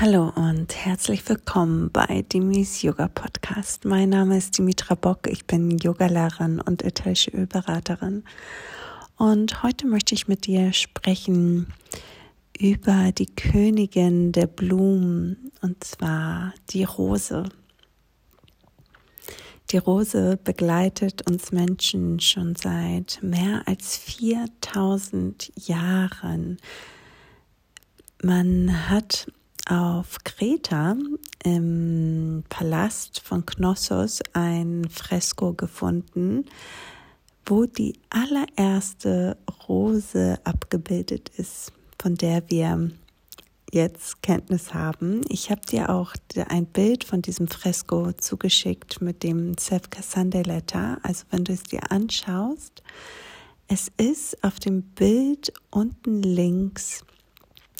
Hallo und herzlich willkommen bei Dimis Yoga Podcast. Mein Name ist Dimitra Bock, ich bin Yogalehrerin und ätherische Ölberaterin. Und heute möchte ich mit dir sprechen über die Königin der Blumen, und zwar die Rose. Die Rose begleitet uns Menschen schon seit mehr als 4000 Jahren. Man hat auf Kreta im Palast von Knossos ein Fresko gefunden, wo die allererste Rose abgebildet ist, von der wir jetzt Kenntnis haben. Ich habe dir auch ein Bild von diesem Fresko zugeschickt mit dem Sefka Sunday Letter. Also wenn du es dir anschaust, es ist auf dem Bild unten links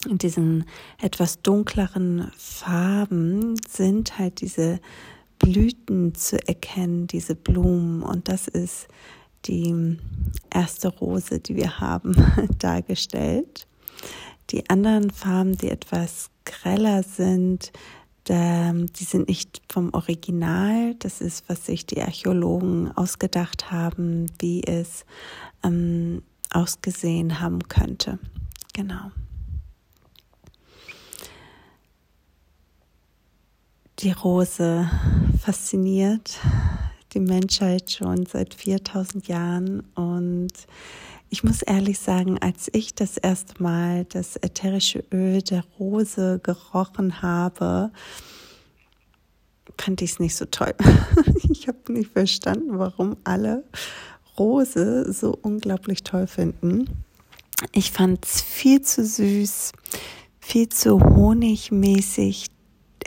in diesen etwas dunkleren Farben sind halt diese Blüten zu erkennen, diese Blumen. Und das ist die erste Rose, die wir haben, dargestellt. Die anderen Farben, die etwas greller sind, die sind nicht vom Original. Das ist, was sich die Archäologen ausgedacht haben, wie es ähm, ausgesehen haben könnte. Genau. Die Rose fasziniert die Menschheit schon seit 4000 Jahren und ich muss ehrlich sagen, als ich das erste Mal das ätherische Öl der Rose gerochen habe, fand ich es nicht so toll. Ich habe nicht verstanden, warum alle Rose so unglaublich toll finden. Ich fand es viel zu süß, viel zu honigmäßig,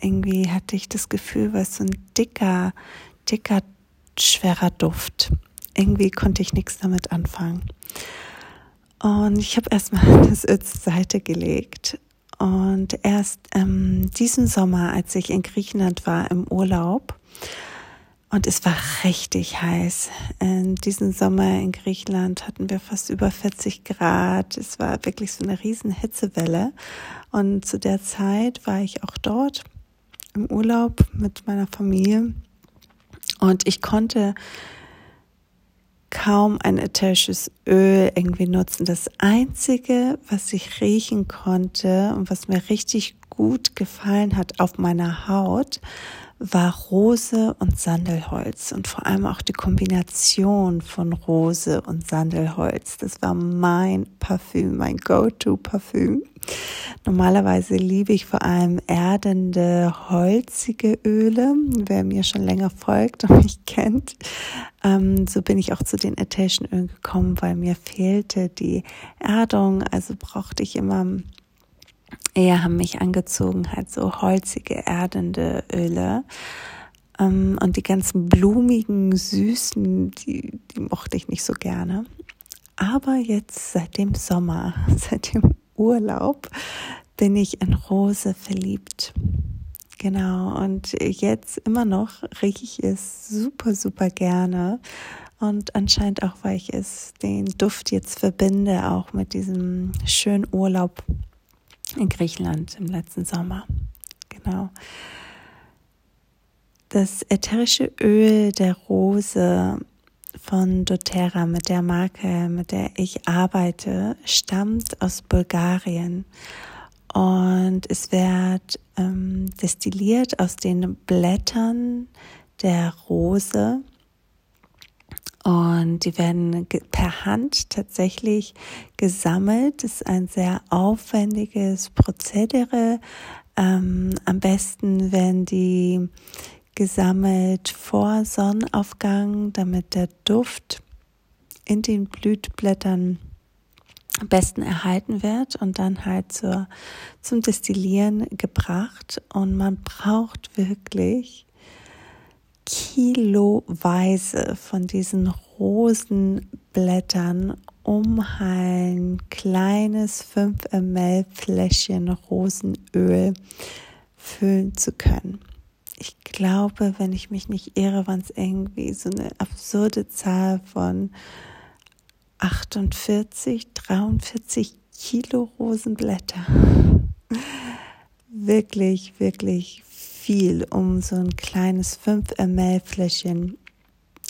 irgendwie hatte ich das Gefühl, was so ein dicker, dicker, schwerer Duft. Irgendwie konnte ich nichts damit anfangen. Und ich habe erstmal das Öl zur Seite gelegt. Und erst ähm, diesen Sommer, als ich in Griechenland war im Urlaub, und es war richtig heiß. In diesem Sommer in Griechenland hatten wir fast über 40 Grad. Es war wirklich so eine riesen Hitzewelle. Und zu der Zeit war ich auch dort im Urlaub mit meiner Familie und ich konnte kaum ein ätherisches Öl irgendwie nutzen. Das einzige, was ich riechen konnte und was mir richtig gut gefallen hat auf meiner Haut, war Rose und Sandelholz und vor allem auch die Kombination von Rose und Sandelholz. Das war mein Parfüm, mein Go-to-Parfüm. Normalerweise liebe ich vor allem erdende, holzige Öle. Wer mir schon länger folgt und mich kennt, ähm, so bin ich auch zu den ätherischen Ölen gekommen, weil mir fehlte die Erdung. Also brauchte ich immer eher haben mich angezogen, halt so holzige, erdende Öle. Ähm, und die ganzen blumigen, süßen, die, die mochte ich nicht so gerne. Aber jetzt seit dem Sommer, seit dem Urlaub, bin ich in Rose verliebt. Genau, und jetzt immer noch rieche ich es super, super gerne. Und anscheinend auch, weil ich es, den Duft jetzt verbinde, auch mit diesem schönen Urlaub in Griechenland im letzten Sommer. Genau. Das ätherische Öl der Rose von doTERRA mit der Marke, mit der ich arbeite, stammt aus Bulgarien und es wird ähm, destilliert aus den Blättern der Rose und die werden per Hand tatsächlich gesammelt. Das ist ein sehr aufwendiges Prozedere. Ähm, am besten werden die gesammelt vor Sonnenaufgang, damit der Duft in den Blütblättern am besten erhalten wird und dann halt zur, zum Destillieren gebracht. Und man braucht wirklich kiloweise von diesen Rosenblättern, um ein kleines 5 ml Fläschchen Rosenöl füllen zu können. Ich glaube, wenn ich mich nicht irre, waren es irgendwie so eine absurde Zahl von 48, 43 Kilo Rosenblätter. wirklich, wirklich viel, um so ein kleines 5 ml Fläschchen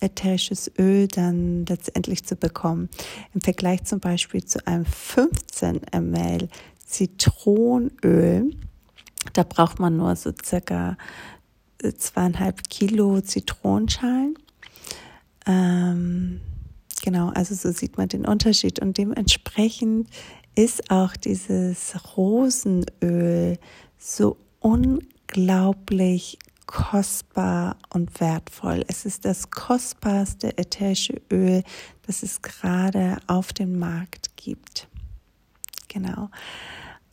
ätherisches Öl dann letztendlich zu bekommen. Im Vergleich zum Beispiel zu einem 15 ml Zitronöl, da braucht man nur so circa zweieinhalb Kilo Zitronenschalen. Ähm, genau, also so sieht man den Unterschied und dementsprechend ist auch dieses Rosenöl so unglaublich kostbar und wertvoll. Es ist das kostbarste ätherische Öl, das es gerade auf dem Markt gibt. Genau.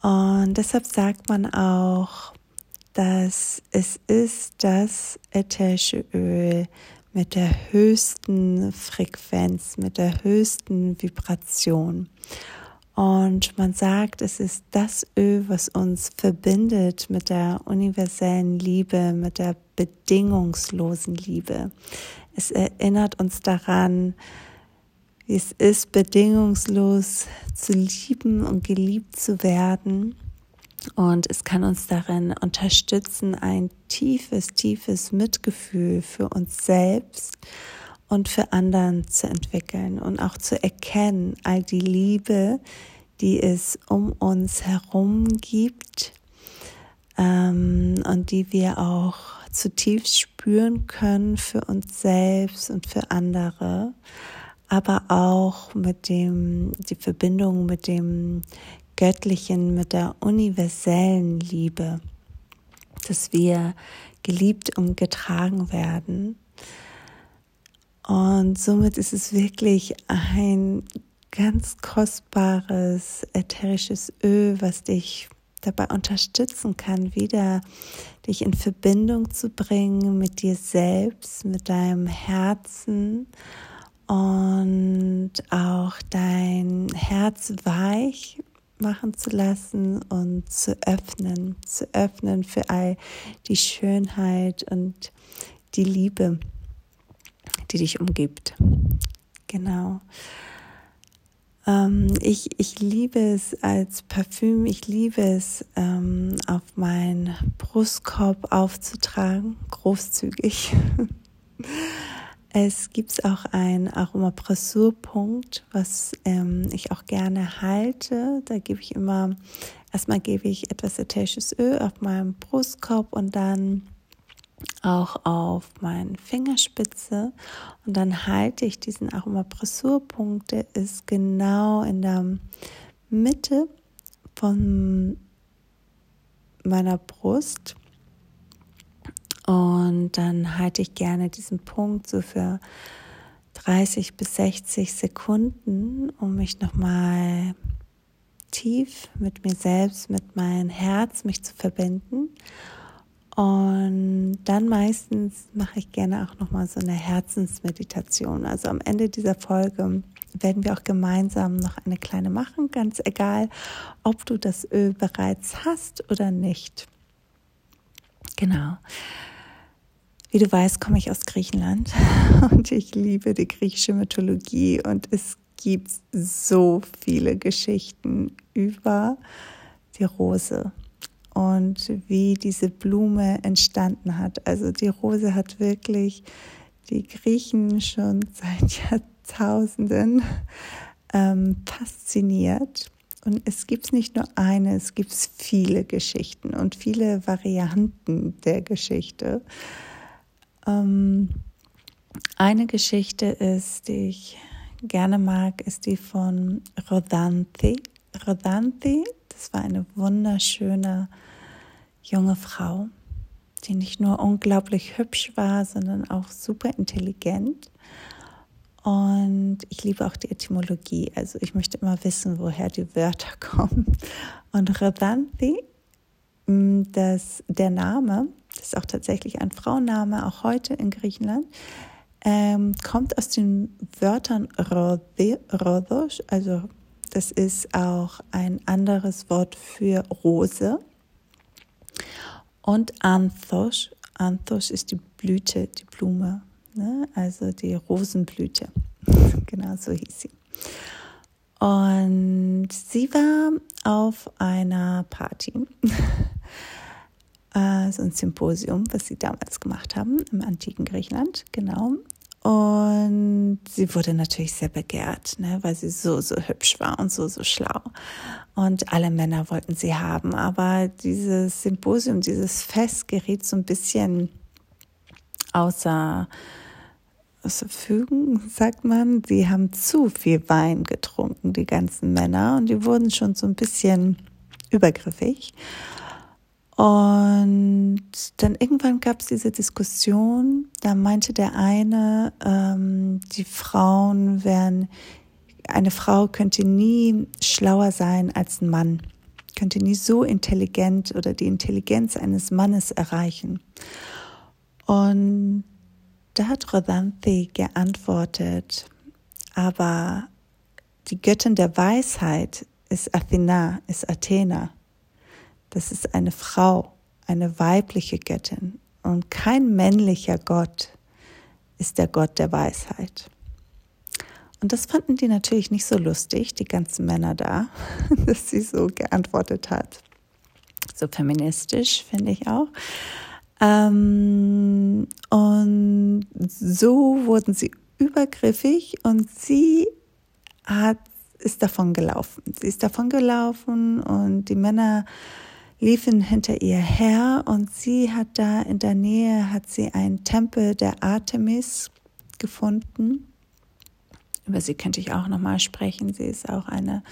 Und deshalb sagt man auch, dass es ist das ätherische Öl mit der höchsten Frequenz, mit der höchsten Vibration. Und man sagt, es ist das Öl, was uns verbindet mit der universellen Liebe, mit der bedingungslosen Liebe. Es erinnert uns daran, wie es ist, bedingungslos zu lieben und geliebt zu werden. Und es kann uns darin unterstützen, ein tiefes, tiefes Mitgefühl für uns selbst und für anderen zu entwickeln und auch zu erkennen, all die Liebe, die es um uns herum gibt ähm, und die wir auch zutiefst spüren können für uns selbst und für andere, aber auch mit dem, die Verbindung mit dem Göttlichen, mit der universellen Liebe, dass wir geliebt und getragen werden. Und somit ist es wirklich ein ganz kostbares ätherisches Öl, was dich dabei unterstützen kann, wieder dich in Verbindung zu bringen mit dir selbst, mit deinem Herzen und auch dein Herz weich machen zu lassen und zu öffnen, zu öffnen für all die Schönheit und die Liebe die dich umgibt. Genau. Ähm, ich, ich liebe es als Parfüm, ich liebe es ähm, auf meinen Brustkorb aufzutragen, großzügig. Es gibt auch einen Aromapressurpunkt, was ähm, ich auch gerne halte. Da gebe ich immer, erstmal gebe ich etwas ätherisches Öl auf meinem Brustkorb und dann auch auf meine Fingerspitze und dann halte ich diesen Aromapressurpunkt, der ist genau in der Mitte von meiner Brust und dann halte ich gerne diesen Punkt so für 30 bis 60 Sekunden, um mich nochmal tief mit mir selbst, mit meinem Herz mich zu verbinden und dann meistens mache ich gerne auch noch mal so eine Herzensmeditation. Also am Ende dieser Folge werden wir auch gemeinsam noch eine kleine machen, ganz egal, ob du das Öl bereits hast oder nicht. Genau. Wie du weißt, komme ich aus Griechenland und ich liebe die griechische Mythologie und es gibt so viele Geschichten über die Rose und wie diese Blume entstanden hat. Also die Rose hat wirklich die Griechen schon seit Jahrtausenden ähm, fasziniert. Und es gibt nicht nur eine, es gibt viele Geschichten und viele Varianten der Geschichte. Ähm, eine Geschichte ist, die ich gerne mag, ist die von Rodanthe. Rodanthe, das war eine wunderschöne junge Frau, die nicht nur unglaublich hübsch war, sondern auch super intelligent. Und ich liebe auch die Etymologie. Also ich möchte immer wissen, woher die Wörter kommen. Und Radanthi, mm, das, der Name, das ist auch tatsächlich ein Frauenname, auch heute in Griechenland, ähm, kommt aus den Wörtern Rhodos, also das ist auch ein anderes Wort für Rose. Und Anthos, Anthos ist die Blüte, die Blume, ne? also die Rosenblüte. genau so hieß sie. Und sie war auf einer Party äh, so ein Symposium, was sie damals gemacht haben im antiken Griechenland, genau. Und sie wurde natürlich sehr begehrt, ne, weil sie so, so hübsch war und so, so schlau. Und alle Männer wollten sie haben. Aber dieses Symposium, dieses Fest geriet so ein bisschen außer, außer Fügen, sagt man. Sie haben zu viel Wein getrunken, die ganzen Männer. Und die wurden schon so ein bisschen übergriffig. Und dann irgendwann gab es diese Diskussion, da meinte der eine, ähm, die Frauen wären, eine Frau könnte nie schlauer sein als ein Mann, könnte nie so intelligent oder die Intelligenz eines Mannes erreichen. Und da hat Rodanthe geantwortet, aber die Göttin der Weisheit ist Athena, ist Athena. Das ist eine Frau, eine weibliche Göttin. Und kein männlicher Gott ist der Gott der Weisheit. Und das fanden die natürlich nicht so lustig, die ganzen Männer da, dass sie so geantwortet hat. So feministisch, finde ich auch. Ähm, und so wurden sie übergriffig und sie hat, ist davon gelaufen. Sie ist davon gelaufen und die Männer liefen hinter ihr her und sie hat da in der Nähe hat sie einen Tempel der Artemis gefunden. Über sie könnte ich auch noch mal sprechen. Sie ist auch eine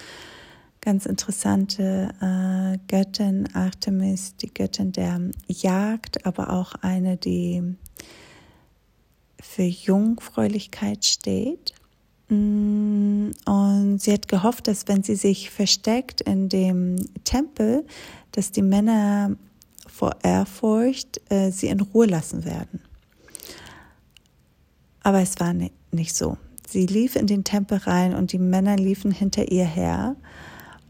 ganz interessante äh, Göttin Artemis, die Göttin der Jagd, aber auch eine, die für Jungfräulichkeit steht. Mm, und sie hat gehofft, dass wenn sie sich versteckt in dem Tempel, dass die Männer vor Ehrfurcht äh, sie in Ruhe lassen werden. Aber es war nicht so. Sie lief in den Tempel rein und die Männer liefen hinter ihr her.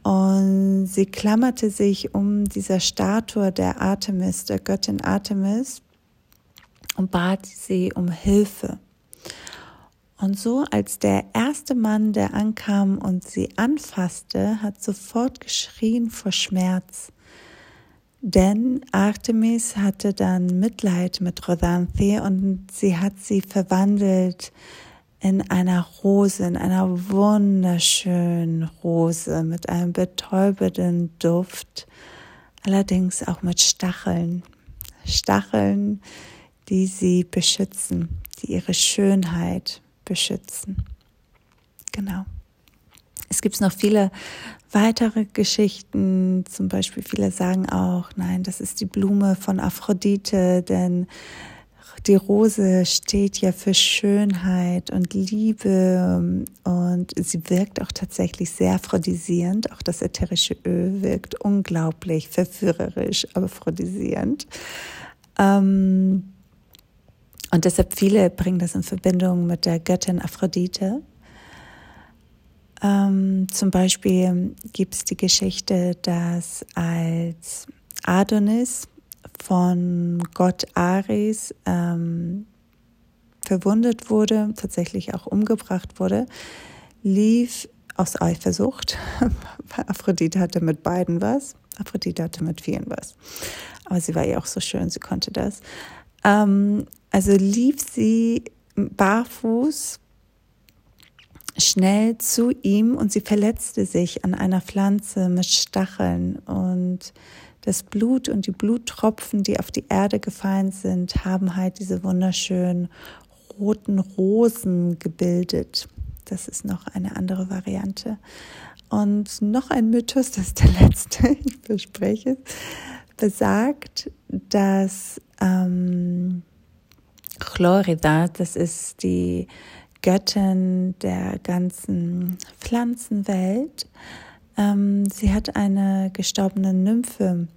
Und sie klammerte sich um dieser Statue der Artemis, der Göttin Artemis, und bat sie um Hilfe. Und so als der erste Mann, der ankam und sie anfasste, hat sofort geschrien vor Schmerz. Denn Artemis hatte dann Mitleid mit Rodanthe und sie hat sie verwandelt in einer Rose, in einer wunderschönen Rose mit einem betäubenden Duft, allerdings auch mit Stacheln. Stacheln, die sie beschützen, die ihre Schönheit beschützen. Genau. Es gibt noch viele weitere Geschichten, zum Beispiel viele sagen auch, nein, das ist die Blume von Aphrodite, denn die Rose steht ja für Schönheit und Liebe und sie wirkt auch tatsächlich sehr aphrodisierend. Auch das ätherische Öl wirkt unglaublich verführerisch, aphrodisierend. Ähm, und deshalb viele bringen das in Verbindung mit der Göttin Aphrodite. Ähm, zum Beispiel gibt es die Geschichte, dass als Adonis von Gott Ares ähm, verwundet wurde, tatsächlich auch umgebracht wurde, lief aus Eifersucht. Aphrodite hatte mit beiden was. Aphrodite hatte mit vielen was. Aber sie war ja auch so schön, sie konnte das. Ähm, also lief sie barfuß schnell zu ihm und sie verletzte sich an einer Pflanze mit Stacheln und das Blut und die Bluttropfen, die auf die Erde gefallen sind, haben halt diese wunderschönen roten Rosen gebildet. Das ist noch eine andere Variante. Und noch ein Mythos, das ist der letzte, ich verspreche besagt, dass ähm, Chlorida, das ist die Göttin der ganzen Pflanzenwelt. Ähm, sie hat eine gestorbene Nymphe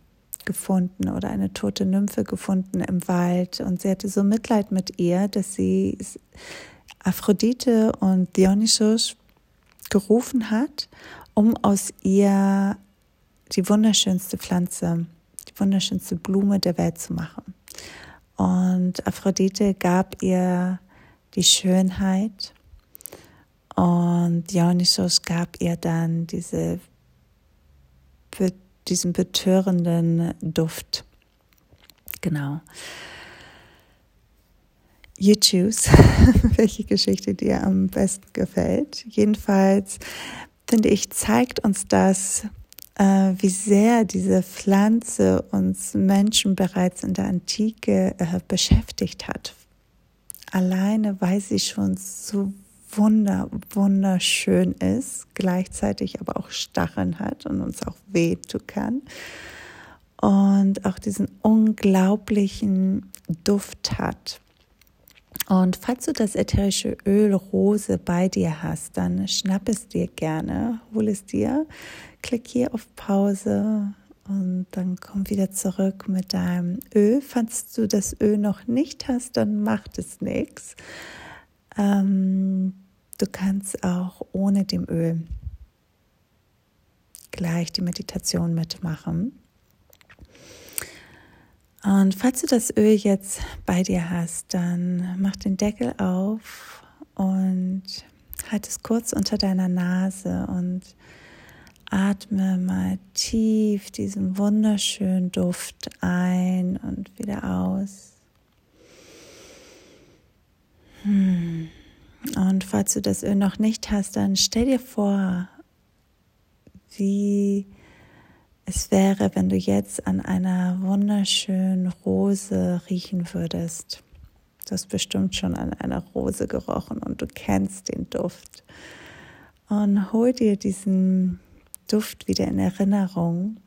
gefunden oder eine tote Nymphe gefunden im Wald und sie hatte so Mitleid mit ihr, dass sie Aphrodite und Dionysos gerufen hat, um aus ihr die wunderschönste Pflanze, die wunderschönste Blume der Welt zu machen. Und Aphrodite gab ihr die Schönheit und Dionysos gab ihr dann diese, diesen betörenden Duft. Genau. You choose, welche Geschichte dir am besten gefällt. Jedenfalls finde ich, zeigt uns das, wie sehr diese Pflanze uns Menschen bereits in der Antike äh, beschäftigt hat. Alleine, weil sie schon so wunder, wunderschön ist, gleichzeitig aber auch Stacheln hat und uns auch wehtun kann. Und auch diesen unglaublichen Duft hat. Und falls du das ätherische Öl Rose bei dir hast, dann schnapp es dir gerne, hol es dir, klick hier auf Pause und dann komm wieder zurück mit deinem Öl. Falls du das Öl noch nicht hast, dann macht es nichts. Ähm, du kannst auch ohne dem Öl gleich die Meditation mitmachen. Und falls du das Öl jetzt bei dir hast, dann mach den Deckel auf und halt es kurz unter deiner Nase und atme mal tief diesen wunderschönen Duft ein und wieder aus. Hm. Und falls du das Öl noch nicht hast, dann stell dir vor, wie es wäre, wenn du jetzt an einer wunderschönen Rose riechen würdest. Du hast bestimmt schon an einer Rose gerochen und du kennst den Duft. Und hol dir diesen Duft wieder in Erinnerung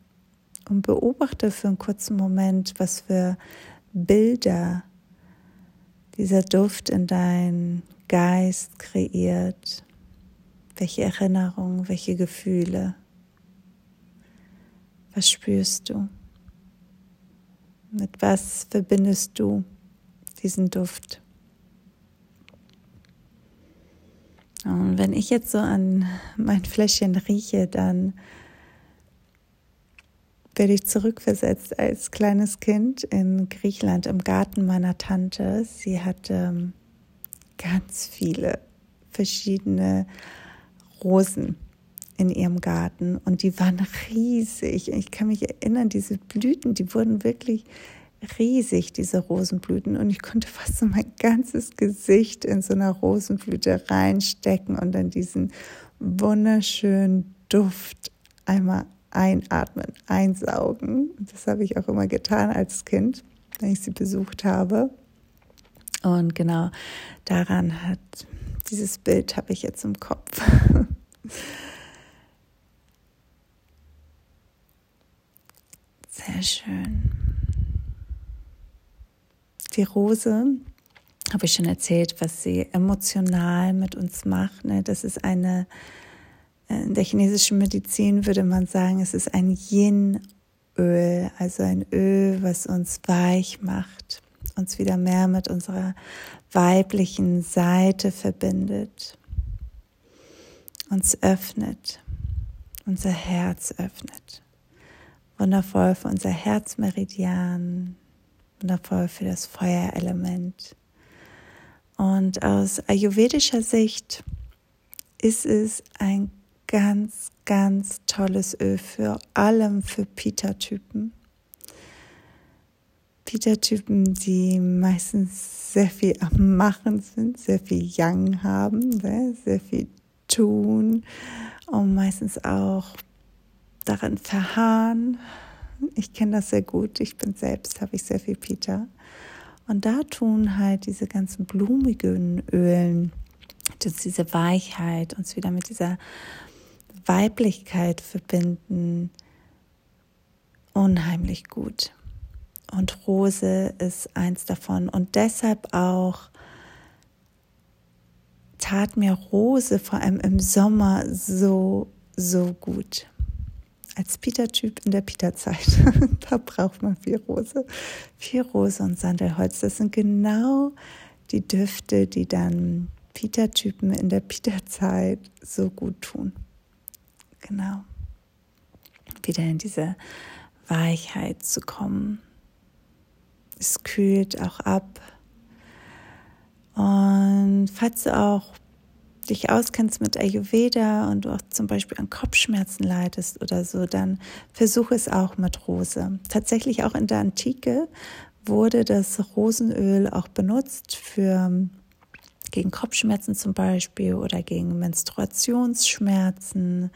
und beobachte für einen kurzen Moment, was für Bilder dieser Duft in deinen Geist kreiert, welche Erinnerungen, welche Gefühle. Was spürst du? Mit was verbindest du diesen Duft? Und wenn ich jetzt so an mein Fläschchen rieche, dann werde ich zurückversetzt als kleines Kind in Griechenland im Garten meiner Tante. Sie hatte ähm, ganz viele verschiedene Rosen in ihrem Garten und die waren riesig. Ich kann mich erinnern, diese Blüten, die wurden wirklich riesig, diese Rosenblüten. Und ich konnte fast so mein ganzes Gesicht in so einer Rosenblüte reinstecken und dann diesen wunderschönen Duft einmal einatmen, einsaugen. Das habe ich auch immer getan als Kind, wenn ich sie besucht habe. Und genau daran hat dieses Bild habe ich jetzt im Kopf. Sehr schön. Die Rose, habe ich schon erzählt, was sie emotional mit uns macht. Ne? Das ist eine, äh, in der chinesischen Medizin würde man sagen, es ist ein Yin-Öl, also ein Öl, was uns weich macht, uns wieder mehr mit unserer weiblichen Seite verbindet, uns öffnet, unser Herz öffnet wundervoll für unser Herzmeridian, wundervoll für das Feuerelement. Und aus ayurvedischer Sicht ist es ein ganz, ganz tolles Öl für allem für Pita-Typen. Pita-Typen, die meistens sehr viel am Machen sind, sehr viel Yang haben, ne? sehr viel tun und meistens auch darin verharren. Ich kenne das sehr gut. Ich bin selbst, habe ich sehr viel Peter. Und da tun halt diese ganzen blumigen Ölen, diese Weichheit, uns wieder mit dieser Weiblichkeit verbinden, unheimlich gut. Und Rose ist eins davon. Und deshalb auch tat mir Rose vor allem im Sommer so, so gut als Peter-Typ in der Peter-Zeit. da braucht man viel Rose. Viel Rose und Sandelholz. Das sind genau die Düfte, die dann Peter-Typen in der Peter-Zeit so gut tun. Genau. Wieder in diese Weichheit zu kommen. Es kühlt auch ab. Und falls du auch dich auskennst mit Ayurveda und du auch zum Beispiel an Kopfschmerzen leidest oder so, dann versuche es auch mit Rose. Tatsächlich auch in der Antike wurde das Rosenöl auch benutzt für gegen Kopfschmerzen zum Beispiel oder gegen Menstruationsschmerzen.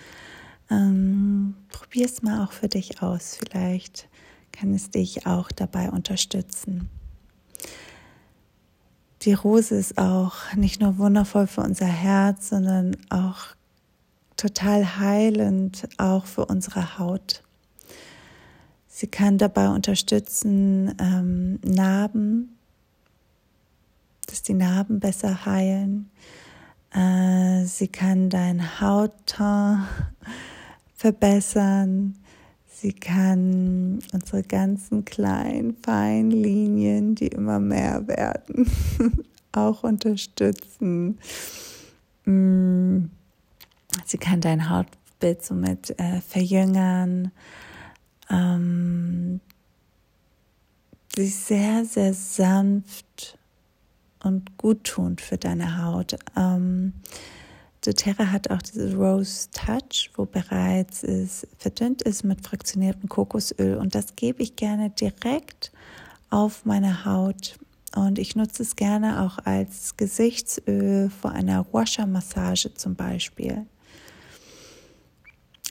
Ähm, Probier es mal auch für dich aus. Vielleicht kann es dich auch dabei unterstützen. Die Rose ist auch nicht nur wundervoll für unser Herz, sondern auch total heilend, auch für unsere Haut. Sie kann dabei unterstützen, ähm, Narben, dass die Narben besser heilen. Äh, sie kann dein Hautton verbessern. Sie kann unsere ganzen kleinen, feinen Linien, die immer mehr werden, auch unterstützen. Mm. Sie kann dein Hautbild somit äh, verjüngern. Ähm, sie ist sehr, sehr sanft und guttunend für deine Haut. Ähm, doTERRA hat auch dieses Rose Touch, wo bereits es verdünnt ist mit fraktioniertem Kokosöl und das gebe ich gerne direkt auf meine Haut und ich nutze es gerne auch als Gesichtsöl vor einer Washer-Massage zum Beispiel.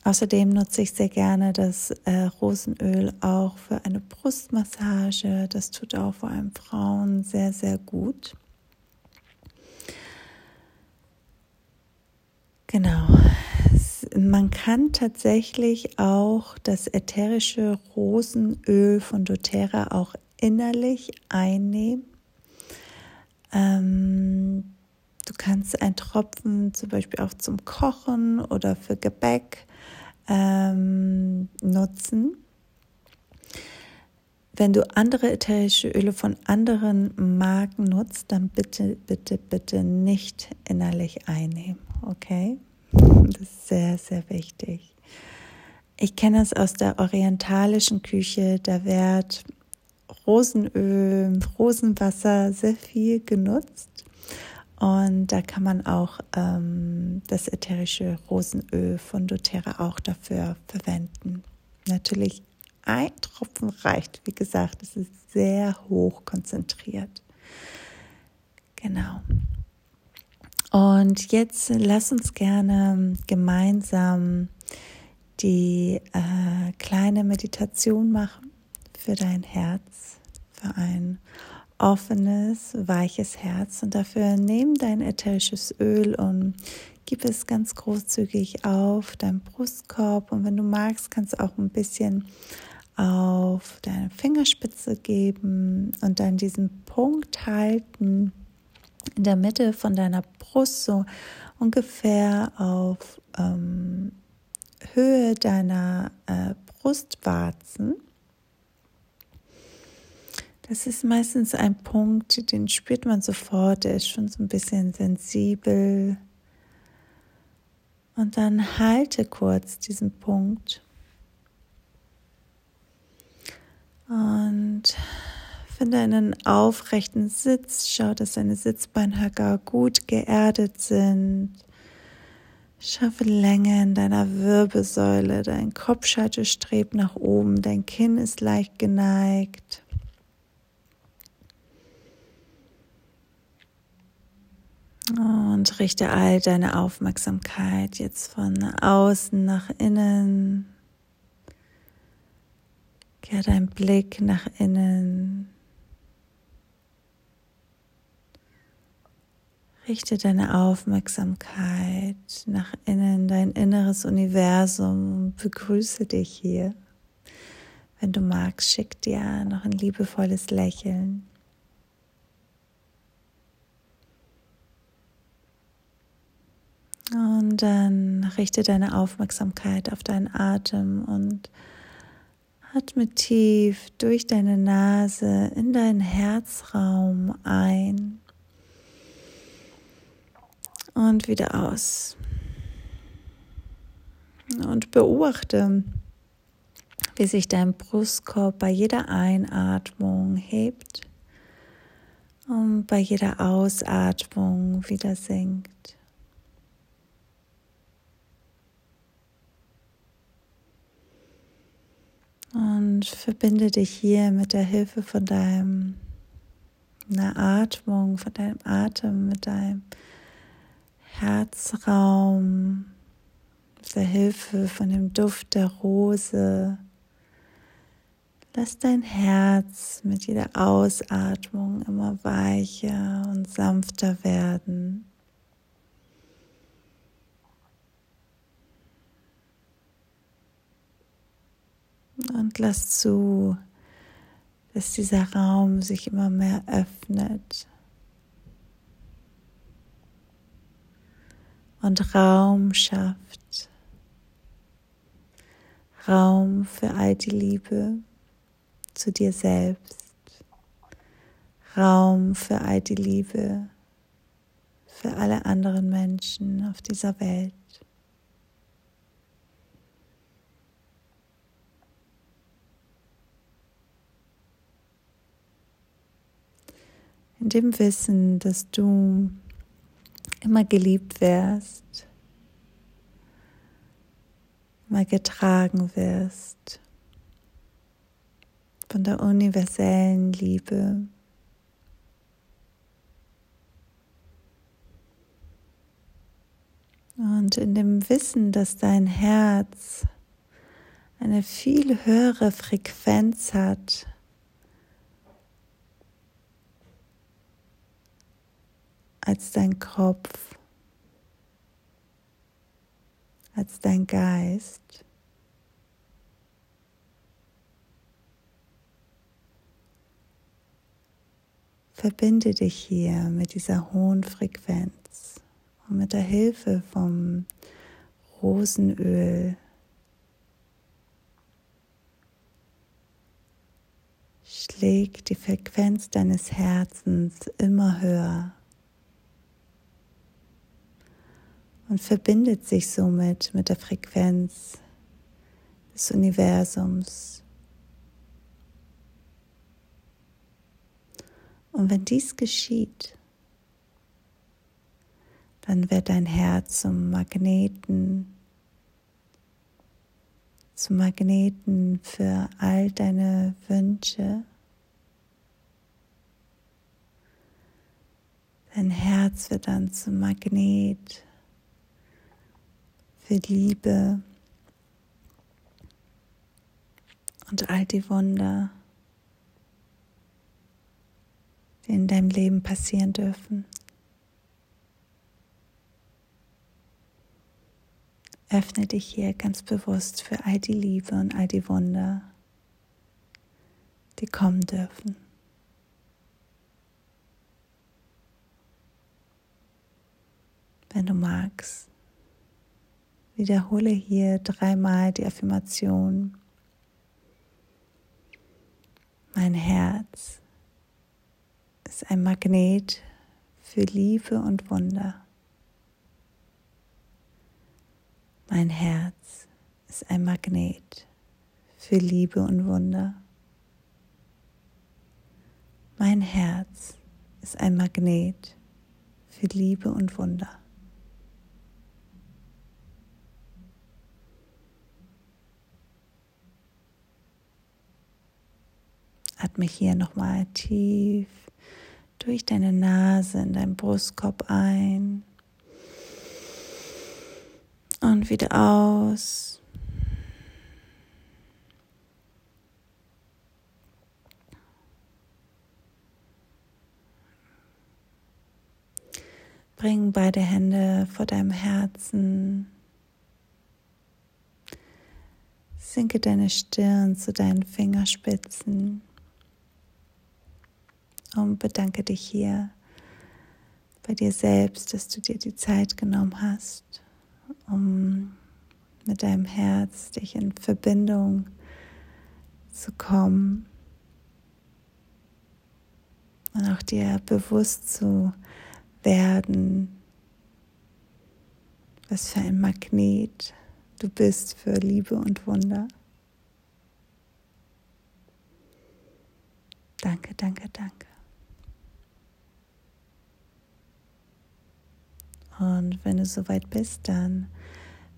Außerdem nutze ich sehr gerne das äh, Rosenöl auch für eine Brustmassage. Das tut auch vor allem Frauen sehr, sehr gut. Genau. Man kann tatsächlich auch das ätherische Rosenöl von doTERRA auch innerlich einnehmen. Ähm, du kannst einen Tropfen zum Beispiel auch zum Kochen oder für Gebäck ähm, nutzen. Wenn du andere ätherische Öle von anderen Marken nutzt, dann bitte, bitte, bitte nicht innerlich einnehmen okay? Das ist sehr, sehr wichtig. Ich kenne es aus der orientalischen Küche, da wird Rosenöl, Rosenwasser sehr viel genutzt. Und da kann man auch ähm, das ätherische Rosenöl von doTERRA auch dafür verwenden. Natürlich ein Tropfen reicht. Wie gesagt, es ist sehr hoch konzentriert. Genau. Und jetzt lass uns gerne gemeinsam die äh, kleine Meditation machen für dein Herz, für ein offenes, weiches Herz. Und dafür nimm dein ätherisches Öl und gib es ganz großzügig auf deinen Brustkorb. Und wenn du magst, kannst du auch ein bisschen auf deine Fingerspitze geben und dann diesen Punkt halten in der Mitte von deiner Brust, so ungefähr auf ähm, Höhe deiner äh, Brustwarzen. Das ist meistens ein Punkt, den spürt man sofort, der ist schon so ein bisschen sensibel. Und dann halte kurz diesen Punkt. Und Finde einen aufrechten Sitz. Schau, dass deine Sitzbeinhöcker gut geerdet sind. Schaffe Länge in deiner Wirbelsäule. Dein Kopfscheitel strebt nach oben. Dein Kinn ist leicht geneigt. Und richte all deine Aufmerksamkeit jetzt von außen nach innen. Kehr dein Blick nach innen. Richte deine Aufmerksamkeit nach innen, dein inneres Universum begrüße dich hier. Wenn du magst, schick dir noch ein liebevolles Lächeln. Und dann richte deine Aufmerksamkeit auf deinen Atem und atme tief durch deine Nase in deinen Herzraum ein und wieder aus. Und beobachte, wie sich dein Brustkorb bei jeder Einatmung hebt und bei jeder Ausatmung wieder sinkt. Und verbinde dich hier mit der Hilfe von deinem Atmung, von deinem Atem, mit deinem Herzraum, mit der Hilfe von dem Duft der Rose. Lass dein Herz mit jeder Ausatmung immer weicher und sanfter werden. Und lass zu, dass dieser Raum sich immer mehr öffnet und Raum schafft. Raum für all die Liebe zu dir selbst. Raum für all die Liebe für alle anderen Menschen auf dieser Welt. in dem Wissen, dass du immer geliebt wirst, immer getragen wirst von der universellen Liebe. Und in dem Wissen, dass dein Herz eine viel höhere Frequenz hat als dein Kopf, als dein Geist. Verbinde dich hier mit dieser hohen Frequenz und mit der Hilfe vom Rosenöl schlägt die Frequenz deines Herzens immer höher. Und verbindet sich somit mit der Frequenz des Universums. Und wenn dies geschieht, dann wird dein Herz zum Magneten, zum Magneten für all deine Wünsche. Dein Herz wird dann zum Magnet für Liebe und all die Wunder, die in deinem Leben passieren dürfen. Öffne dich hier ganz bewusst für all die Liebe und all die Wunder, die kommen dürfen. Wenn du magst, Wiederhole hier dreimal die Affirmation. Mein Herz ist ein Magnet für Liebe und Wunder. Mein Herz ist ein Magnet für Liebe und Wunder. Mein Herz ist ein Magnet für Liebe und Wunder. Atme hier nochmal tief durch deine Nase in deinen Brustkorb ein und wieder aus. Bring beide Hände vor deinem Herzen. Sinke deine Stirn zu deinen Fingerspitzen und bedanke dich hier bei dir selbst, dass du dir die Zeit genommen hast, um mit deinem Herz dich in Verbindung zu kommen und auch dir bewusst zu werden, was für ein Magnet du bist für Liebe und Wunder. Danke, danke, danke. Und wenn du soweit bist, dann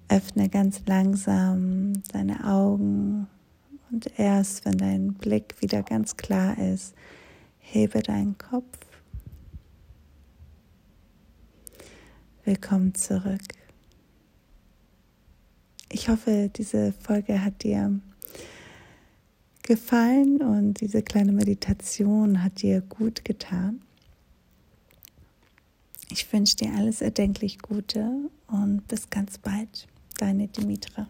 öffne ganz langsam deine Augen Und erst wenn dein Blick wieder ganz klar ist, hebe deinen Kopf. Willkommen zurück. Ich hoffe, diese Folge hat dir gefallen und diese kleine Meditation hat dir gut getan. Ich wünsche dir alles erdenklich Gute und bis ganz bald. Deine Dimitra.